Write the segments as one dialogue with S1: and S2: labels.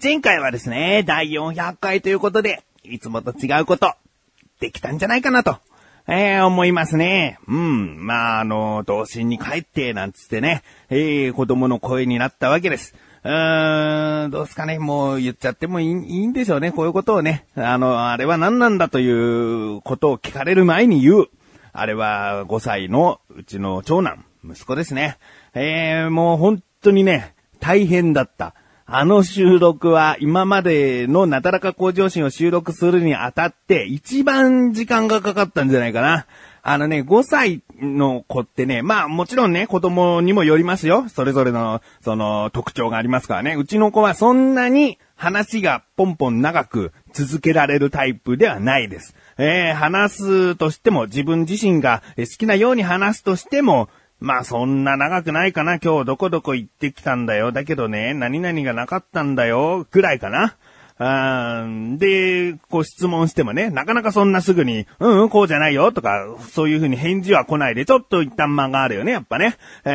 S1: 前回はですね、第400回ということで、いつもと違うこと、できたんじゃないかなと、えー、思いますね。うん。まあ、あの、童心に帰って、なんつってね、えー、子供の声になったわけです。うーん、どうすかね、もう言っちゃってもいいいいんでしょうね、こういうことをね。あの、あれは何なんだということを聞かれる前に言う。あれは5歳のうちの長男、息子ですね。えー、もう本当にね、大変だった。あの収録は今までのなだらか向上心を収録するにあたって一番時間がかかったんじゃないかな。あのね、5歳の子ってね、まあもちろんね、子供にもよりますよ。それぞれの、その、特徴がありますからね。うちの子はそんなに話がポンポン長く続けられるタイプではないです。えー、話すとしても、自分自身が好きなように話すとしても、まあそんな長くないかな。今日どこどこ行ってきたんだよ。だけどね、何々がなかったんだよ。ぐらいかな。あで、こう質問してもね、なかなかそんなすぐに、うん、うん、こうじゃないよとか、そういうふうに返事は来ないで、ちょっと一旦間があるよね、やっぱね。え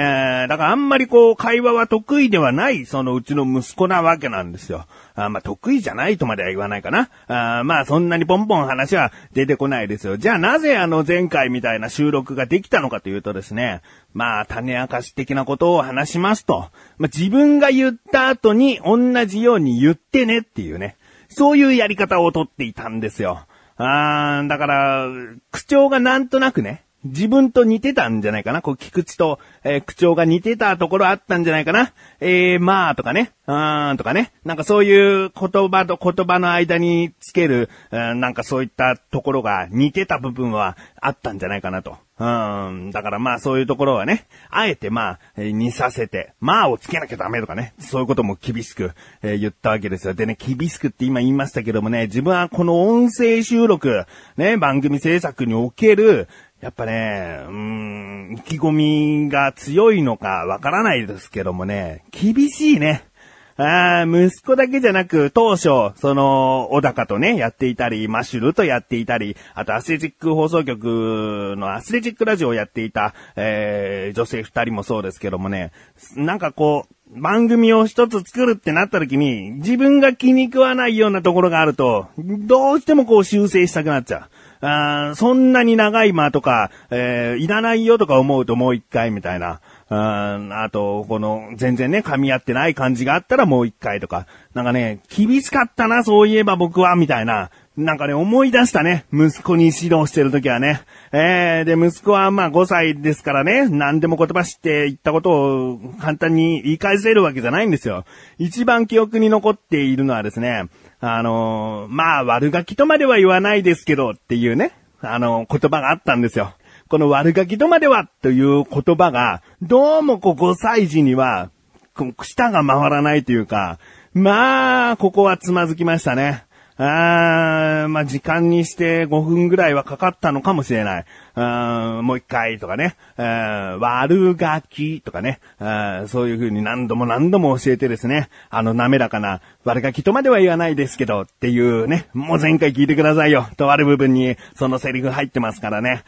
S1: ー、だからあんまりこう、会話は得意ではない、そのうちの息子なわけなんですよ。あまあ、得意じゃないとまでは言わないかな。あまあ、そんなにポンポン話は出てこないですよ。じゃあなぜあの前回みたいな収録ができたのかというとですね、まあ、種明かし的なことを話しますと、まあ、自分が言った後に同じように言ってねっていうね、そういうやり方をとっていたんですよ。あー、だから、口調がなんとなくね、自分と似てたんじゃないかな？こう、菊池と、えー、口調が似てたところあったんじゃないかな？えー、まあとかね、うーんとかね。なんかそういう言葉と言葉の間につける、なんかそういったところが似てた部分はあったんじゃないかなと。うん。だからまあそういうところはね、あえてまあ、似させて、まあをつけなきゃダメとかね、そういうことも厳しく、えー、言ったわけですよ。でね、厳しくって今言いましたけどもね、自分はこの音声収録、ね、番組制作における、やっぱね、うーん、意気込みが強いのかわからないですけどもね、厳しいね。ああ息子だけじゃなく、当初、その、小高とね、やっていたり、マッシュルとやっていたり、あとアスレチック放送局のアスレチックラジオをやっていた、えー、女性二人もそうですけどもね、なんかこう、番組を一つ作るってなった時に、自分が気に食わないようなところがあると、どうしてもこう修正したくなっちゃう。あそんなに長い間とか、えー、いらないよとか思うともう一回みたいな。あと、この、全然ね、噛み合ってない感じがあったらもう一回とか。なんかね、厳しかったな、そういえば僕は、みたいな。なんかね、思い出したね。息子に指導してる時はね。えー、で、息子はまあ5歳ですからね、何でも言葉知って言ったことを簡単に言い返せるわけじゃないんですよ。一番記憶に残っているのはですね、あのー、まあ、悪ガキとまでは言わないですけどっていうね、あのー、言葉があったんですよ。この悪ガキとまではという言葉が、どうもこう5歳児には、舌が回らないというか、まあ、ここはつまずきましたね。あまあ、時間にして5分ぐらいはかかったのかもしれない。あもう一回とかね、悪ガキとかね、そういう風に何度も何度も教えてですね、あの滑らかな悪ガキとまでは言わないですけどっていうね、もう前回聞いてくださいよ。とある部分にそのセリフ入ってますからね。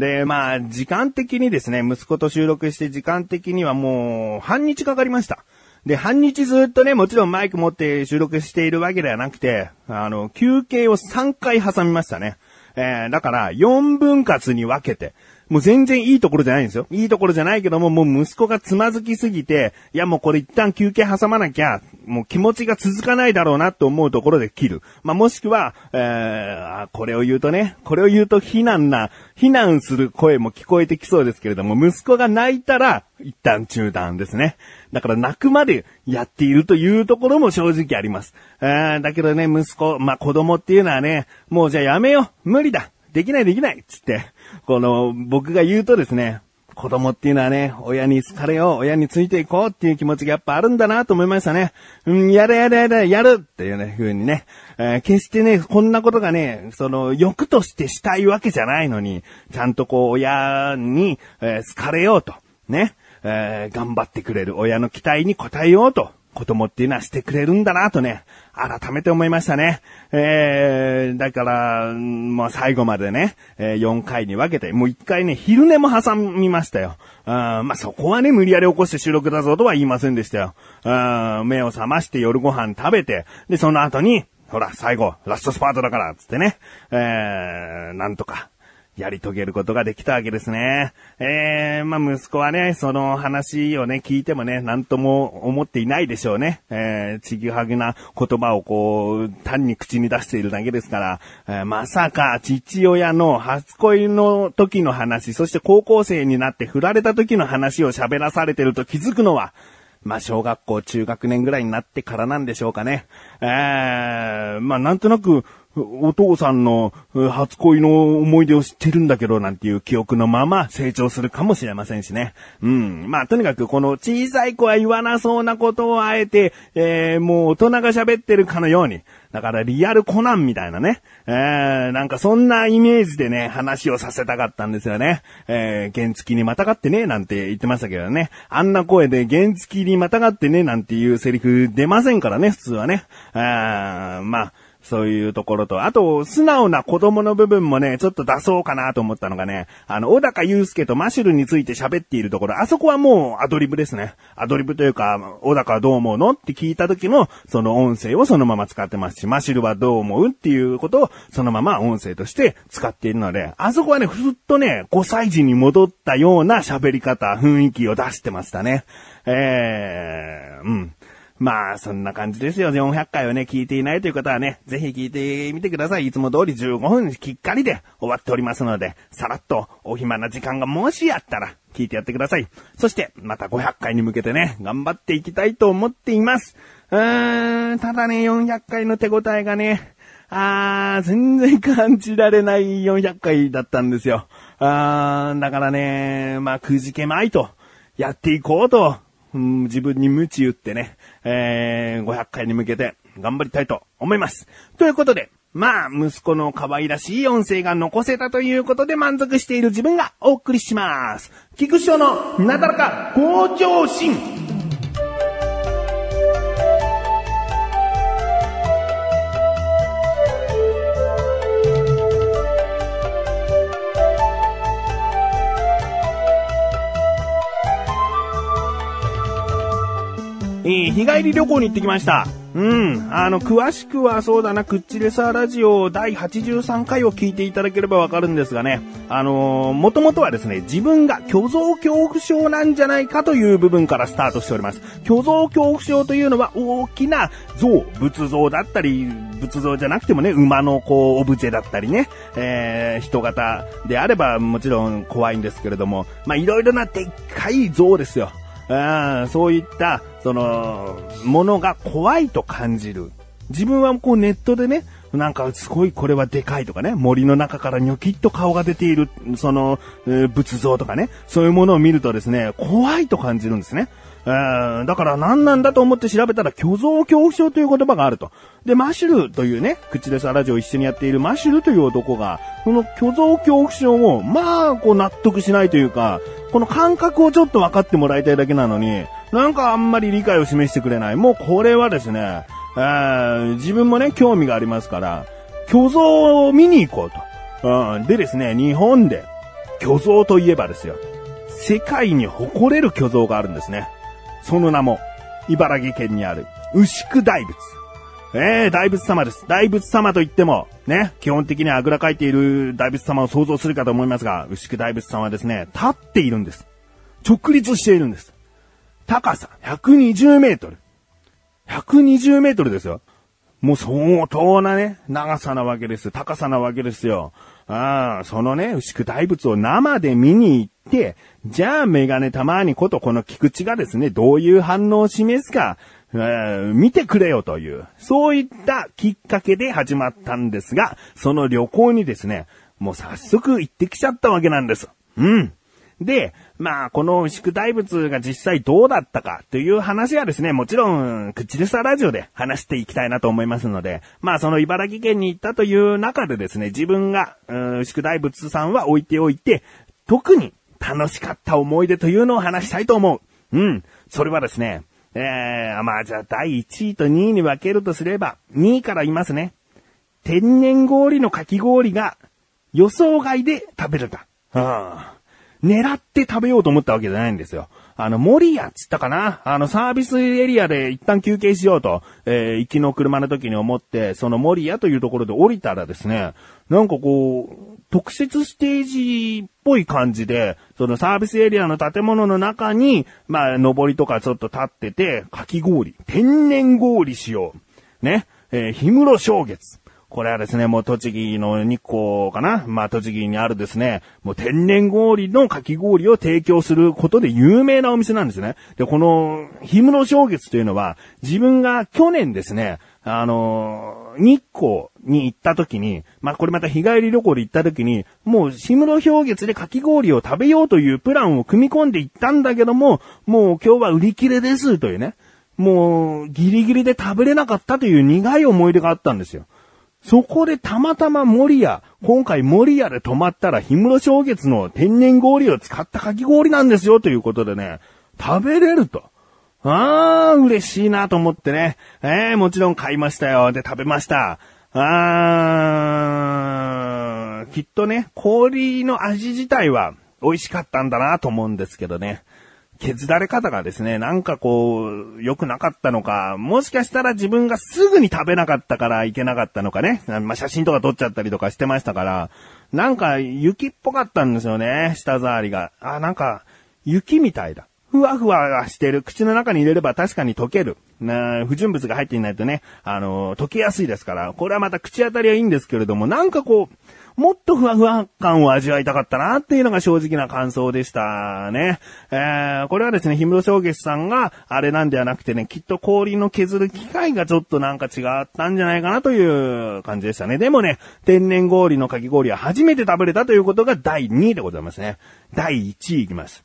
S1: で、まあ、時間的にですね、息子と収録して時間的にはもう半日かかりました。で、半日ずっとね、もちろんマイク持って収録しているわけではなくて、あの、休憩を3回挟みましたね。えー、だから、4分割に分けて、もう全然いいところじゃないんですよ。いいところじゃないけども、もう息子がつまずきすぎて、いやもうこれ一旦休憩挟まなきゃ、もう気持ちが続かないだろうなと思うところで切る。まあ、もしくは、えー、これを言うとね、これを言うと非難な、非難する声も聞こえてきそうですけれども、息子が泣いたら、一旦中断ですね。だから泣くまでやっているというところも正直あります。えー、だけどね、息子、まあ、子供っていうのはね、もうじゃあやめよう。無理だ。できないできないっつって、この、僕が言うとですね、子供っていうのはね、親に好かれよう、親についていこうっていう気持ちがやっぱあるんだなと思いましたね。うん、やれやれやれ、やるっていうね、風にね、えー、決してね、こんなことがね、その、欲としてしたいわけじゃないのに、ちゃんとこう、親に、えー、好かれようと、ね、えー、頑張ってくれる親の期待に応えようと子供っていうのはしてくれるんだなとね、改めて思いましたね。えー、だから、もう最後までね、えー、4回に分けて、もう1回ね、昼寝も挟みましたよ。あまあ、そこはね、無理やり起こして収録だぞとは言いませんでしたよ。あ目を覚まして夜ご飯食べて、で、その後に、ほら、最後、ラストスパートだから、つってね、えー、なんとか、やり遂げることができたわけですね。えー、まあ、息子はね、その話をね、聞いてもね、なんとも思っていないでしょうね。えー、ちぎはぎな言葉をこう、単に口に出しているだけですから、えー、まさか父親の初恋の時の話、そして高校生になって振られた時の話を喋らされてると気づくのは、まあ、小学校、中学年ぐらいになってからなんでしょうかね。えー、まあ、なんとなく、お父さんの初恋の思い出を知ってるんだけど、なんていう記憶のまま成長するかもしれませんしね。うん。まあ、とにかくこの小さい子は言わなそうなことをあえて、えー、もう大人が喋ってるかのように。だからリアルコナンみたいなね。えー、なんかそんなイメージでね、話をさせたかったんですよね。えー、原付にまたがってね、なんて言ってましたけどね。あんな声で原付にまたがってね、なんていうセリフ出ませんからね、普通はね。あまあ、そういうところと、あと、素直な子供の部分もね、ちょっと出そうかなと思ったのがね、あの、小高祐介とマシュルについて喋っているところ、あそこはもうアドリブですね。アドリブというか、小高はどう思うのって聞いた時の、その音声をそのまま使ってますし、マシュルはどう思うっていうことを、そのまま音声として使っているので、あそこはね、ふっとね、5歳児に戻ったような喋り方、雰囲気を出してましたね。えー、うん。まあ、そんな感じですよ。400回をね、聞いていないという方はね、ぜひ聞いてみてください。いつも通り15分きっかりで終わっておりますので、さらっとお暇な時間がもしあったら、聞いてやってください。そして、また500回に向けてね、頑張っていきたいと思っています。うーん、ただね、400回の手応えがね、あー、全然感じられない400回だったんですよ。あー、だからね、まあ、くじけまいと、やっていこうと、うん、自分に無知打ってね、えー、500回に向けて頑張りたいと思います。ということで、まあ、息子の可愛らしい音声が残せたということで満足している自分がお送りします。菊師匠のなだらか向上心。日帰り旅行に行ってきました。うん。あの、詳しくはそうだな、クッチレサーラジオ第83回を聞いていただければわかるんですがね、あのー、もともとはですね、自分が虚像恐怖症なんじゃないかという部分からスタートしております。虚像恐怖症というのは大きな像、仏像だったり、仏像じゃなくてもね、馬のこう、オブジェだったりね、えー、人型であればもちろん怖いんですけれども、まあ、いろいろなでっかい像ですよ。あそういった、その、ものが怖いと感じる。自分はこうネットでね、なんかすごいこれはでかいとかね、森の中からニョキッと顔が出ている、その、仏像とかね、そういうものを見るとですね、怖いと感じるんですね。えー、だから何なんだと思って調べたら虚像恐怖症という言葉があると。で、マシュルというね、口でサラジオ一緒にやっているマシュルという男が、この虚像恐怖症を、まあ、こう納得しないというか、この感覚をちょっと分かってもらいたいだけなのに、なんかあんまり理解を示してくれない。もうこれはですね、えー、自分もね、興味がありますから、虚像を見に行こうと。うん、でですね、日本で虚像といえばですよ、世界に誇れる虚像があるんですね。その名も、茨城県にある牛久大仏。ええー、大仏様です。大仏様と言っても、ね、基本的にあぐらかいている大仏様を想像するかと思いますが、牛久大仏様はですね、立っているんです。直立しているんです。高さ120メートル。120メートルですよ。もう相当なね、長さなわけです。高さなわけですよ。ああ、そのね、牛久大仏を生で見に行って、じゃあメガネたまにことこの菊池がですね、どういう反応を示すか、え、見てくれよという、そういったきっかけで始まったんですが、その旅行にですね、もう早速行ってきちゃったわけなんです。うん。で、まあ、この牛久大仏が実際どうだったかという話はですね、もちろん、口でさラジオで話していきたいなと思いますので、まあ、その茨城県に行ったという中でですね、自分が、牛久大仏さんは置いておいて、特に楽しかった思い出というのを話したいと思う。うん。それはですね、えー、まあじゃあ第1位と2位に分けるとすれば、2位から言いますね。天然氷のかき氷が予想外で食べれた。うん。狙って食べようと思ったわけじゃないんですよ。あの、森屋っつったかな？あの、サービスエリアで一旦休憩しようと、えー、行きの車の時に思って、その森屋というところで降りたらですね、なんかこう、特設ステージっぽい感じで、そのサービスエリアの建物の中に、まあ、登りとかちょっと立ってて、かき氷、天然氷しよう。ね、えー、氷室正月。これはですね、もう栃木の日光かなまあ栃木にあるですね、もう天然氷のかき氷を提供することで有名なお店なんですね。で、この、氷室正月というのは、自分が去年ですね、あのー、日光に行った時に、まあ、これまた日帰り旅行で行った時に、もう、氷室氷月でかき氷を食べようというプランを組み込んで行ったんだけども、もう今日は売り切れですというね。もう、ギリギリで食べれなかったという苦い思い出があったんですよ。そこでたまたま森屋、今回森屋で泊まったら氷室正月の天然氷を使ったかき氷なんですよということでね、食べれると。あー、嬉しいなと思ってね。えー、もちろん買いましたよ。で、食べました。あー、きっとね、氷の味自体は美味しかったんだなと思うんですけどね。削られ方がですね、なんかこう、良くなかったのか、もしかしたら自分がすぐに食べなかったからいけなかったのかね。まあ、写真とか撮っちゃったりとかしてましたから、なんか雪っぽかったんですよね、舌触りが。あ、なんか、雪みたいだ。ふわふわしてる。口の中に入れれば確かに溶ける。な不純物が入っていないとね、あの、溶けやすいですから、これはまた口当たりはいいんですけれども、なんかこう、もっとふわふわ感を味わいたかったなっていうのが正直な感想でしたね。えー、これはですね、氷室正月さんがあれなんではなくてね、きっと氷の削る機械がちょっとなんか違ったんじゃないかなという感じでしたね。でもね、天然氷のかき氷は初めて食べれたということが第2位でございますね。第1位いきます。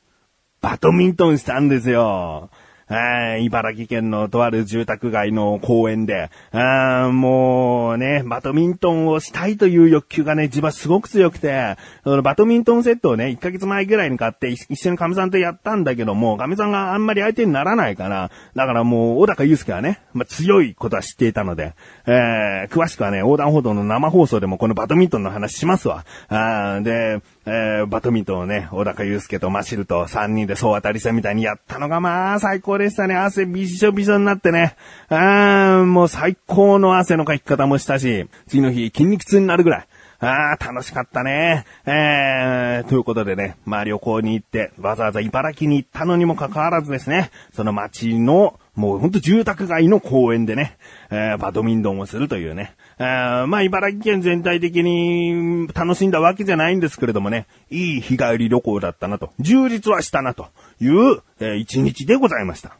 S1: バドミントンしたんですよ。え茨城県のとある住宅街の公園で、あもうね、バドミントンをしたいという欲求がね、自分はすごく強くて、そのバドミントンセットをね、1ヶ月前ぐらいに買って一緒に神さんとやったんだけども、神さんがあんまり相手にならないから、だからもう、小高祐介はね、まあ、強いことは知っていたので、えー、詳しくはね、横断歩道の生放送でもこのバドミントンの話しますわ。あで、えー、バドミントンをね、小高祐介とマシルと3人で総当たり戦みたいにやったのがまあ最高でしたね。汗びしょびしょになってね。あー、もう最高の汗のかき方もしたし、次の日筋肉痛になるぐらい。ああ、楽しかったね。えー、ということでね、まあ旅行に行って、わざわざ茨城に行ったのにもかかわらずですね、その街の、もうほんと住宅街の公園でね、えー、バドミントンをするというね。えー、まあ茨城県全体的に楽しんだわけじゃないんですけれどもね、いい日帰り旅行だったなと、充実はしたなという、えー、一日でございました。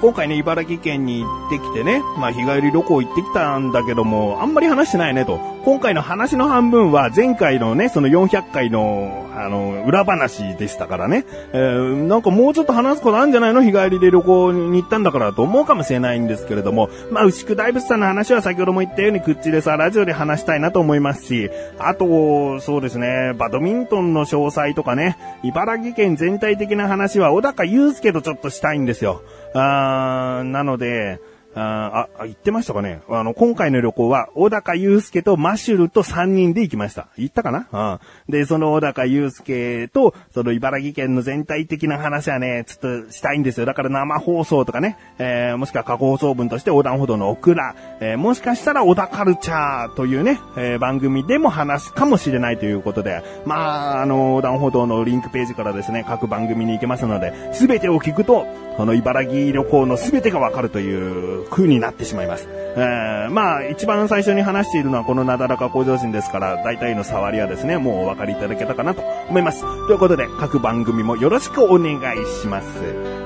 S1: 今回ね、茨城県に行ってきてね、まあ日帰り旅行行ってきたんだけども、あんまり話してないねと。今回の話の半分は前回のね、その400回の、あの、裏話でしたからね。えー、なんかもうちょっと話すことあるんじゃないの？日帰りで旅行に行ったんだからと思うかもしれないんですけれども、まあ牛久大仏さんの話は先ほども言ったように口でさ、ラジオで話したいなと思いますし、あと、そうですね、バドミントンの詳細とかね、茨城県全体的な話は小高祐介とちょっとしたいんですよ。あーなので、あ、あ、言ってましたかね？あの、今回の旅行は、小高祐介とマシュルと3人で行きました。行ったかな？うん。で、その小高祐介と、その茨城県の全体的な話はね、ちょっとしたいんですよ。だから生放送とかね、えー、もしくは過去放送分として横断歩道のオクラ、えー、もしかしたら小田カルチャーというね、えー、番組でも話すかもしれないということで、まあ、あの、横断歩道のリンクページからですね、各番組に行けますので、すべてを聞くと、この茨城旅行のすべてがわかるという、風になってしまいます。えー、まあ、一番最初に話しているのはこのなだらか向上心ですから、大体の触りはですね、もうお分かりいただけたかなと思います。ということで、各番組もよろしくお願いします。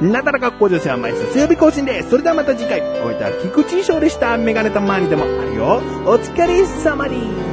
S1: なだらか向上心は毎週水曜日更新です。それではまた次回、おいた菊池翔でした。メガネたまにでもあるよ。お疲れ様に。